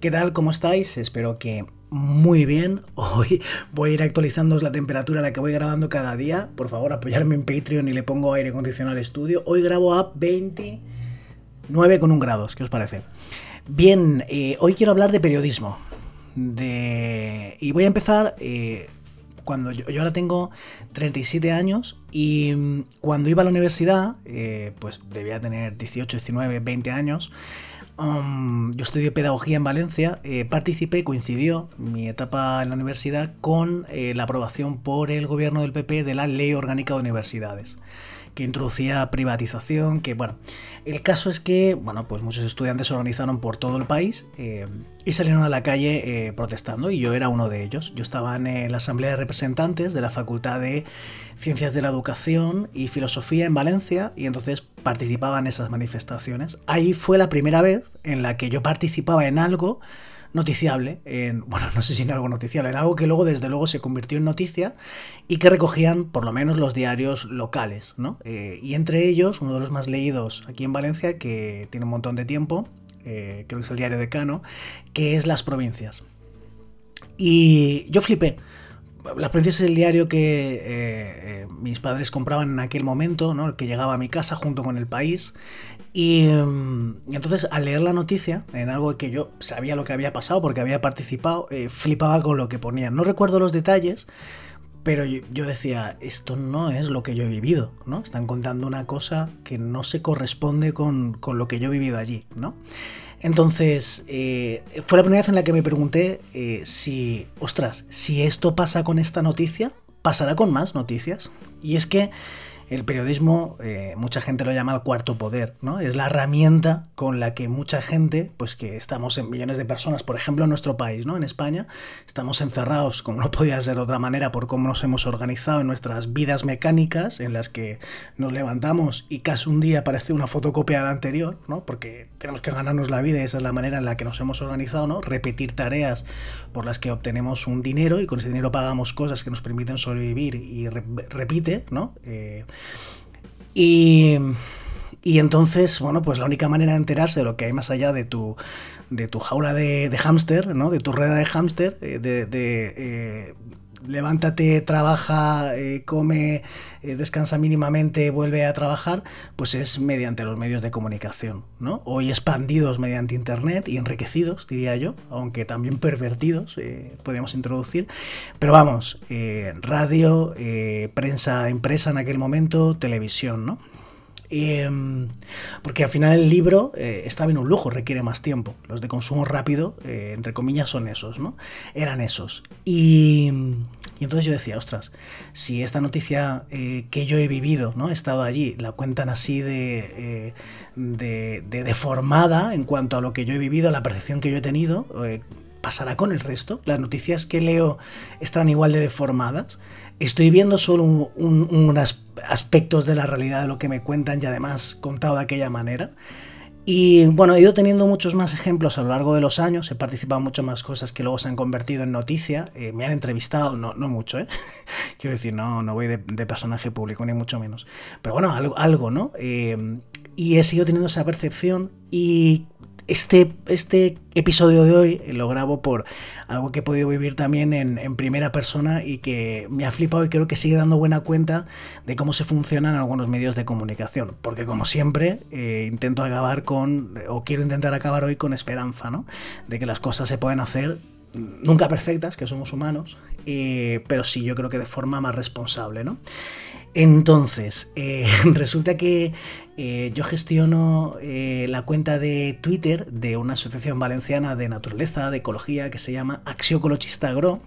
¿Qué tal? ¿Cómo estáis? Espero que muy bien. Hoy voy a ir actualizando la temperatura a la que voy grabando cada día. Por favor, apoyarme en Patreon y le pongo aire acondicionado al estudio. Hoy grabo a 29 con un grados. ¿Qué os parece? Bien, eh, hoy quiero hablar de periodismo. Y voy a empezar... Eh, cuando yo, ahora tengo 37 años y mm, cuando iba a la universidad, eh, pues debía tener 18, 19, 20 años, Um, yo estudié pedagogía en Valencia, eh, participé, coincidió mi etapa en la universidad con eh, la aprobación por el gobierno del PP de la Ley Orgánica de Universidades que introducía privatización, que bueno, el caso es que, bueno, pues muchos estudiantes se organizaron por todo el país eh, y salieron a la calle eh, protestando y yo era uno de ellos. Yo estaba en la Asamblea de Representantes de la Facultad de Ciencias de la Educación y Filosofía en Valencia y entonces participaba en esas manifestaciones. Ahí fue la primera vez en la que yo participaba en algo noticiable, en, bueno, no sé si en algo noticiable, en algo que luego desde luego se convirtió en noticia y que recogían por lo menos los diarios locales, ¿no? Eh, y entre ellos, uno de los más leídos aquí en Valencia, que tiene un montón de tiempo, eh, creo que es el diario Decano, que es Las Provincias. Y yo flipé, la Provincias es el diario que eh, eh, mis padres compraban en aquel momento, ¿no? el que llegaba a mi casa junto con el país. Y, mm, entonces al leer la noticia, en algo que yo sabía lo que había pasado porque había participado, eh, flipaba con lo que ponían. No recuerdo los detalles, pero yo, decía, esto no es lo que yo he vivido, ¿no? Están contando una cosa que no se corresponde con, con lo que yo he vivido allí, ¿no? Entonces, eh, fue la primera vez en la que me pregunté eh, si, ostras, si esto pasa con esta noticia, pasará con más noticias. Y es que el periodismo, eh, mucha gente lo llama el cuarto poder, ¿no? Es la herramienta con la que mucha gente, pues que estamos en millones de personas, por ejemplo en nuestro país, ¿no? En España, estamos encerrados, como no podía ser de otra manera, por cómo nos hemos organizado en nuestras vidas mecánicas, en las que nos levantamos y casi un día parece una fotocopia de la anterior, ¿no? Porque tenemos que ganarnos la vida y esa es la manera en la que nos hemos organizado, ¿no? Repetir tareas por las que obtenemos un dinero y con ese dinero pagamos cosas que nos permiten sobrevivir y repite, ¿no? Eh, y, y entonces, bueno, pues la única manera de enterarse de lo que hay más allá de tu, de tu jaula de, de hámster, ¿no? De tu rueda de hámster, eh, de, de eh, levántate, trabaja, eh, come, descansa mínimamente, vuelve a trabajar, pues es mediante los medios de comunicación, ¿no? Hoy expandidos mediante Internet y enriquecidos, diría yo, aunque también pervertidos, podríamos introducir. Pero vamos, radio, prensa impresa en aquel momento, televisión, ¿no? Em, porque al final el libro eh, está bien un lujo, requiere más tiempo. Los de consumo rápido, eh, entre comillas, son esos, ¿no? Eran esos. Y, entonces yo decía, ostras, si esta noticia eh, que yo he vivido, ¿no? He estado allí, la cuentan así de, de, de, deformada en cuanto a lo que yo he vivido, la percepción que yo he tenido, ¿pasará con el resto? ¿Las noticias que leo están igual de deformadas? ¿Estoy viendo solo unos aspectos de la realidad de lo que me cuentan y además contado de aquella manera? Y bueno, he ido teniendo muchos más ejemplos a lo largo de los años, he participado en muchas más cosas que luego se han convertido en noticia, eh, me han entrevistado, no, mucho, ¿eh? quiero decir, no, no voy de, personaje público, ni mucho menos, pero bueno, algo, algo ¿no? Eh, y he seguido teniendo esa percepción y este, este episodio de hoy lo grabo por algo que he podido vivir también en, primera persona y que me ha flipado y creo que sigue dando buena cuenta de cómo se funcionan algunos medios de comunicación. Porque como siempre, eh, intento acabar con, o quiero intentar acabar hoy con esperanza, ¿no? De que las cosas se pueden hacer nunca perfectas, que somos humanos, eh, pero sí yo creo que de forma más responsable, ¿no? Entonces, eh, resulta que eh, yo gestiono eh, la cuenta de Twitter de una asociación valenciana de naturaleza, de ecología, que se llama Axiocolochista Agro.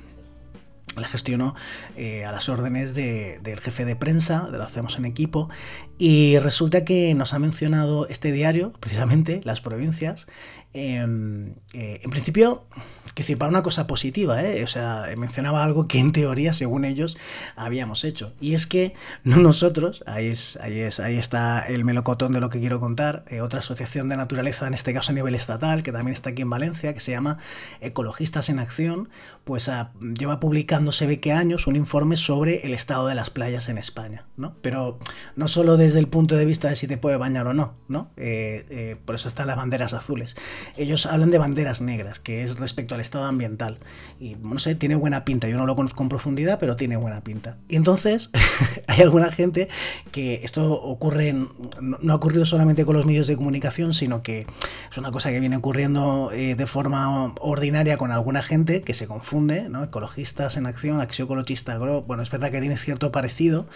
La gestiono a las órdenes del jefe de prensa, de lo hacemos en equipo, y resulta que nos ha mencionado este diario, precisamente, las provincias. Em, en principio, que decir, para una cosa positiva, ¿eh? O sea, mencionaba algo que en teoría, según ellos, habíamos hecho. Y es que no nosotros, ahí, es, ahí, es, ahí está el melocotón de lo que quiero contar, eh, otra asociación de naturaleza, en este caso a nivel estatal, que también está aquí en Valencia, que se llama Ecologistas en Acción, pues ah, lleva publicando, se ve que años, un informe sobre el estado de las playas en España, ¿no? Pero no solo desde el punto de vista de si te puede bañar o no, ¿no? Eh, por eso están las banderas azules. Ellos hablan de banderas negras, que es respecto al estado ambiental. Y no sé, tiene buena pinta. Yo no lo conozco en profundidad, pero tiene buena pinta. Y entonces hay alguna gente que esto ocurre, no, ha ocurrido solamente con los medios de comunicación, sino que es una cosa que viene ocurriendo eh, de forma ordinaria con alguna gente que se confunde, ¿no? Ecologistas en acción, axiocolochista agro. Bueno, es verdad que tiene cierto parecido,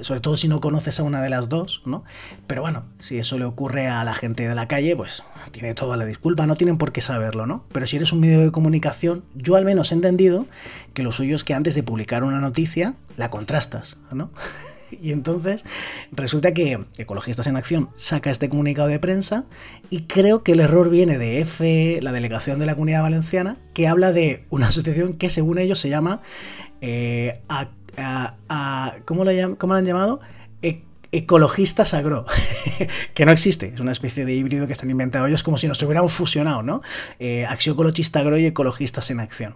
sobre todo si no conoces a una de las dos, ¿no? Pero bueno, si eso le ocurre a la gente de la calle, pues tiene toda la disculpa, no tienen por qué saberlo, ¿no? Pero si eres un medio de comunicación, yo al menos he entendido que lo suyo es que antes de publicar una noticia, la contrastas, ¿no? Y entonces resulta que Ecologistas en Acción saca este comunicado de prensa y creo que el error viene de F, la delegación de la Comunidad Valenciana, que habla de una asociación que según ellos se llama... Eh, ¿cómo, lo ¿Cómo lo han llamado? Ecologistas agro, que no existe, es una especie de híbrido que están inventando ellos como si nos hubiéramos fusionado, ¿no? Eh, Axiocolochista agro y ecologistas en acción.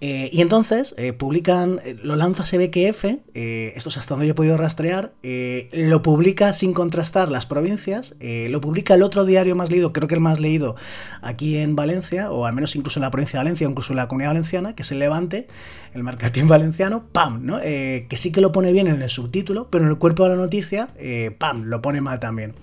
Eh, y entonces eh, publican, eh, lo lanza CBQF, esto es hasta donde yo he podido rastrear, lo publica sin contrastar las provincias, lo publica el otro diario más leído, creo que el más leído aquí en Valencia, o al menos incluso en la provincia de Valencia, o incluso en la comunidad valenciana, que es el Levante, el Mercatín Valenciano, ¡pam! ¿no? que sí que lo pone bien en el subtítulo, pero en el cuerpo de la noticia eh, ¡pam!, lo pone mal también.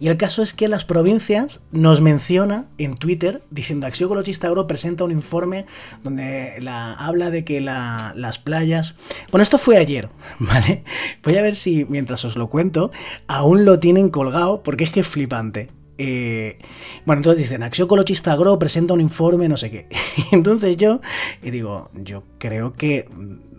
Y el caso es que las provincias nos menciona en Twitter diciendo Acción Ecologista Agro presenta un informe donde la, habla de que las playas... Bueno, esto fue ayer, ¿vale? Voy a ver si mientras os lo cuento aún lo tienen colgado porque es que es flipante. Eh, bueno, entonces dicen, Acción Ecologista Agro presenta un informe, no sé qué. entonces yo y digo, yo creo que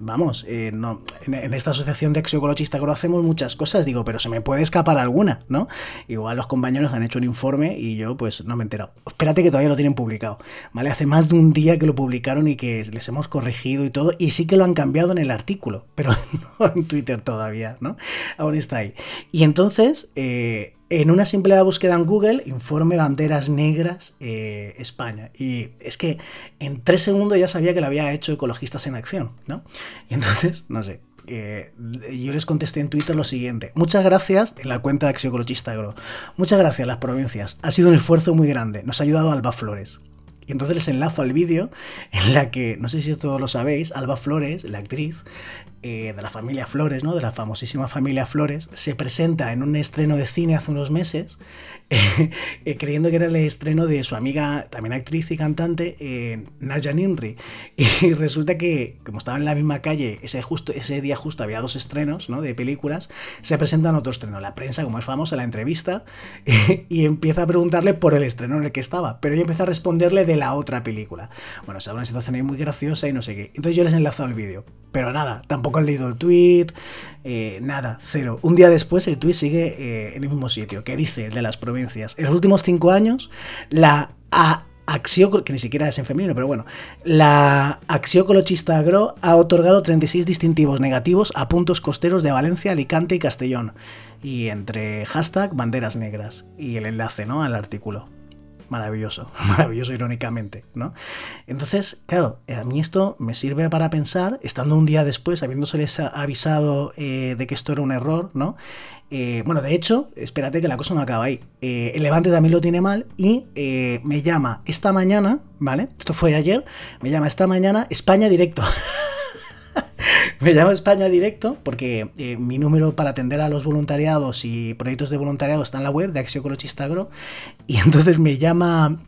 vamos, eh, no, en, esta asociación de exoecologistas que hacemos muchas cosas, digo, pero se me puede escapar alguna, ¿no? Igual los compañeros han hecho un informe y yo pues no me he enterado. Espérate que todavía lo tienen publicado, ¿vale? Hace más de un día que lo publicaron y que les hemos corregido y todo, y sí que lo han cambiado en el artículo, pero no en Twitter todavía, ¿no? Aún está ahí. Y entonces... Eh, en una simple búsqueda en Google, informe banderas negras eh, España. Y es que en tres segundos ya sabía que lo había hecho Ecologistas en Acción, ¿no? Y entonces, no sé, eh, yo les contesté en Twitter lo siguiente. Muchas gracias en la cuenta de Axiocolochista Agro. Muchas gracias las provincias. Ha sido un esfuerzo muy grande. Nos ha ayudado Alba Flores. Y entonces les enlazo al vídeo en la que, no sé si todos lo sabéis, Alba Flores, la actriz eh, de la familia Flores, ¿no? de la famosísima familia Flores, se presenta en un estreno de cine hace unos meses, eh, creyendo que era el estreno de su amiga, también actriz y cantante, eh, Naya Ninri. Y resulta que, como estaba en la misma calle, ese, justo, ese día justo había dos estrenos ¿no? de películas, se presentan otro estreno. La prensa, como es famosa, la entrevista y empieza a preguntarle por el estreno en el que estaba, pero ella empieza a responderle de la otra película. Bueno, se una situación ahí muy graciosa y no sé qué. Entonces yo les he enlazado el vídeo. Pero nada, tampoco han leído el tweet, eh, nada, cero. Un día después el tweet sigue eh, en el mismo sitio, que dice el de las provincias. En los últimos cinco años, la a que ni siquiera es en femenino, pero bueno, la Axiocolochista Agro ha otorgado 36 distintivos negativos a puntos costeros de Valencia, Alicante y Castellón. Y entre hashtag banderas negras y el enlace ¿no? al artículo maravilloso, maravilloso irónicamente, ¿no? Entonces, claro, a mí esto me sirve para pensar, estando un día después, habiéndoseles avisado eh, de que esto era un error, ¿no? Eh, bueno, de hecho, espérate que la cosa no acaba ahí. Eh, el Levante también lo tiene mal y me llama esta mañana, ¿vale? Esto fue ayer, me llama esta mañana España Directo. me llamo España Directo porque eh, mi número para atender a los voluntariados y proyectos de voluntariado está en la web de Acción Agro y entonces me llama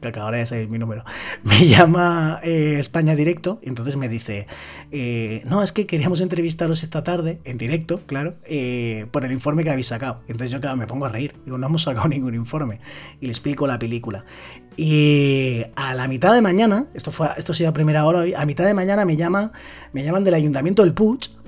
que acabara de salir mi número, me llama eh, España Directo y entonces me dice, eh, no, es que queríamos entrevistaros esta tarde, en directo, claro, eh, por el informe que habéis sacado. Entonces yo, claro, me pongo a reír, digo, no hemos sacado ningún informe y le explico la película. Y a la mitad de mañana, esto fue esto ha sido a primera hora hoy, a mitad de mañana me llama, me llaman del Ayuntamiento del Puig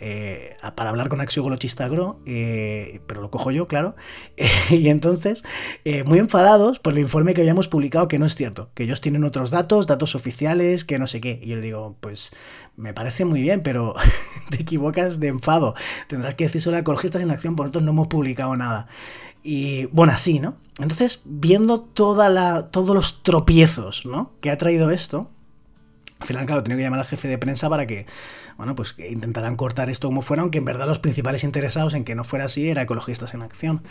eh, para hablar con Axio Golochista Agro, eh, pero lo cojo yo, claro. y entonces, eh, muy enfadados por el informe que habíamos publicado, que no es cierto, que ellos tienen otros datos, datos oficiales, que no sé qué. Y yo le digo, pues me parece muy bien, pero te equivocas de enfado. Tendrás que decir a Ecologistas en Acción, por nosotros no hemos publicado nada. Y bueno, así, ¿no? Entonces, viendo todos los tropiezos ¿no? que ha traído esto, al final, claro, tengo que llamar al jefe de prensa para que bueno, pues que intentarán cortar esto como fuera, aunque en verdad los principales interesados en que no fuera así era Ecologistas en Acción.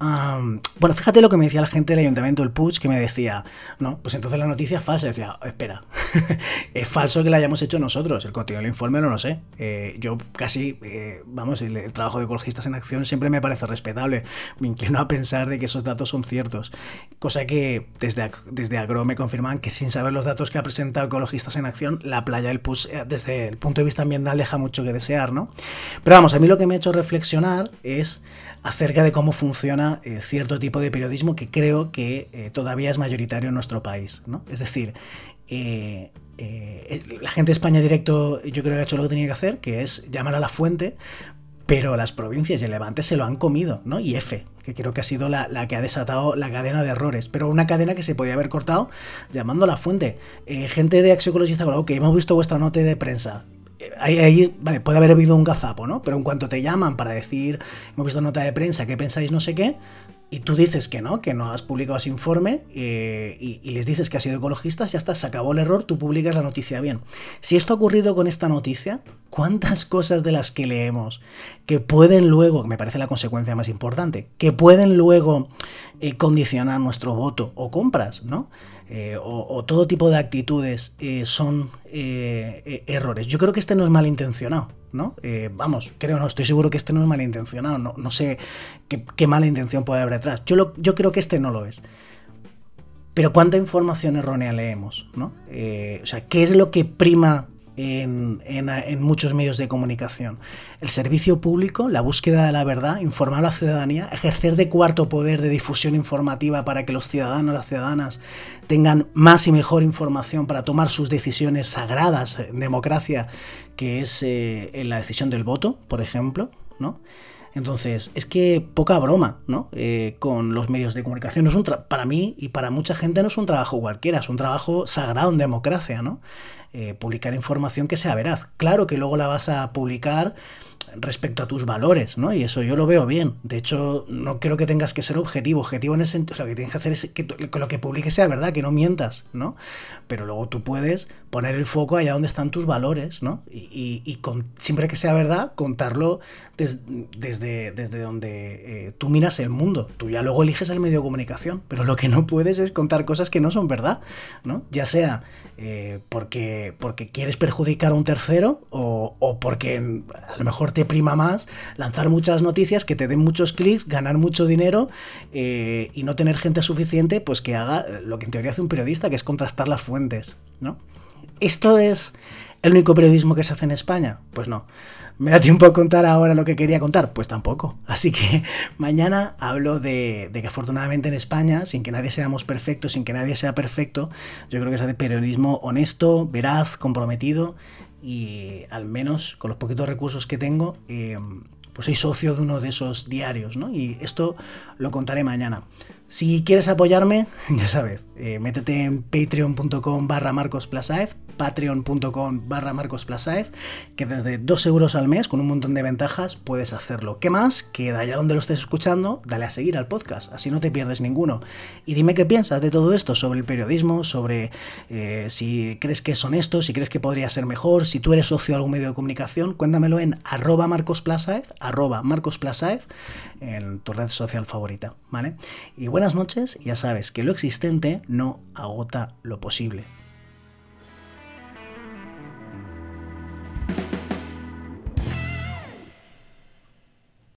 bueno, fíjate lo que me decía la gente del Ayuntamiento del Puig, que me decía, no, pues entonces la noticia es falsa. decía, espera, es falso que la hayamos hecho nosotros, el contenido del informe no lo sé. Eh, yo casi, eh, vamos, el, trabajo de Ecologistas en Acción siempre me parece respetable. Me inclino a pensar de que esos datos son ciertos. Cosa que desde, desde Agro me confirman que sin saber los datos que ha presentado Ecologistas en Acción, la playa del Puig, eh, desde el punto de vista ambiental deja mucho que desear, ¿no? Pero vamos, a mí lo que me ha hecho reflexionar es acerca de cómo funciona eh, cierto tipo de periodismo que creo que eh, todavía es mayoritario en nuestro país, ¿no? Es decir, la gente de España Directo yo creo que ha hecho lo que tenía que hacer, que es llamar a la fuente, pero las provincias y el Levante se lo han comido, ¿no? Y F, que creo que ha sido la, que ha desatado la cadena de errores, pero una cadena que se podía haber cortado llamando a la fuente. gente de Axiologista, que hemos visto vuestra nota de prensa, ahí, vale, puede haber habido un gazapo, ¿no? Pero en cuanto te llaman para decir, hemos visto nota de prensa, ¿qué pensáis? No sé qué, y tú dices que no, que no has publicado ese informe eh, y, les dices que has sido ecologista, ya está, se acabó el error, tú publicas la noticia bien. Si esto ha ocurrido con esta noticia, ¿cuántas cosas de las que leemos que pueden luego, me parece la consecuencia más importante, que pueden luego eh, condicionar nuestro voto o compras, ¿no? Eh, o, todo tipo de actitudes son errores. Yo creo que este no es malintencionado. ¿no? Eh, vamos, creo, no, estoy seguro que este no es malintencionado, no, no sé qué, mala intención puede haber detrás. Yo, yo creo que este no lo es. Pero ¿cuánta información errónea leemos? ¿no? Eh, o sea, ¿qué es lo que prima en, muchos medios de comunicación. El servicio público, la búsqueda de la verdad, informar a la ciudadanía, ejercer de cuarto poder de difusión informativa para que los ciudadanos, las ciudadanas tengan más y mejor información para tomar sus decisiones sagradas en democracia, que es eh, la decisión del voto, por ejemplo, ¿no? Entonces, es que poca broma, ¿no? Eh, con los medios de comunicación. es un para mí y para mucha gente no es un trabajo cualquiera, es un trabajo sagrado en democracia, ¿no? Eh, publicar información que sea veraz. Claro que luego la vas a publicar respecto a tus valores, ¿no? Y eso yo lo veo bien. De hecho, no creo que tengas que ser objetivo. Objetivo en ese sentido, o sea, lo que tienes que hacer es que, lo que publiques sea verdad, que no mientas, ¿no? Pero luego tú puedes poner el foco allá donde están tus valores, ¿no? Y, siempre que sea verdad, contarlo desde, desde donde eh, tú miras el mundo. Tú ya luego eliges el medio de comunicación, pero lo que no puedes es contar cosas que no son verdad, ¿no? Ya sea eh, porque, porque quieres perjudicar a un tercero o, porque a lo mejor te prima más lanzar muchas noticias que te den muchos clics, ganar mucho dinero eh, y no tener gente suficiente pues que haga lo que en teoría hace un periodista, que es contrastar las fuentes, ¿no? ¿Esto es el único periodismo que se hace en España? Pues no. ¿Me da tiempo a contar ahora lo que quería contar? Pues tampoco. Así que mañana hablo de, de, que afortunadamente en España, sin que nadie seamos perfectos, sin que nadie sea perfecto, yo creo que se hace periodismo honesto, veraz, comprometido y al menos con los poquitos recursos que tengo, eh, pues soy socio de uno de esos diarios, ¿no? Y esto lo contaré mañana. Si quieres apoyarme, ya sabes, eh, métete en patreon.com barra marcosplasaez, patreon.com barra marcosplasaez, que desde 2 euros al mes, con un montón de ventajas, puedes hacerlo. ¿Qué más? Que de allá donde lo estés escuchando, dale a seguir al podcast, así no te pierdes ninguno. Y dime qué piensas de todo esto, sobre el periodismo, sobre eh, si crees que es honesto, si crees que podría ser mejor, si tú eres socio de algún medio de comunicación, cuéntamelo en arroba marcosplasaez, arroba marcosplasaez, en tu red social favorita, ¿vale? Y buenas noches, ya sabes que lo existente no agota lo posible.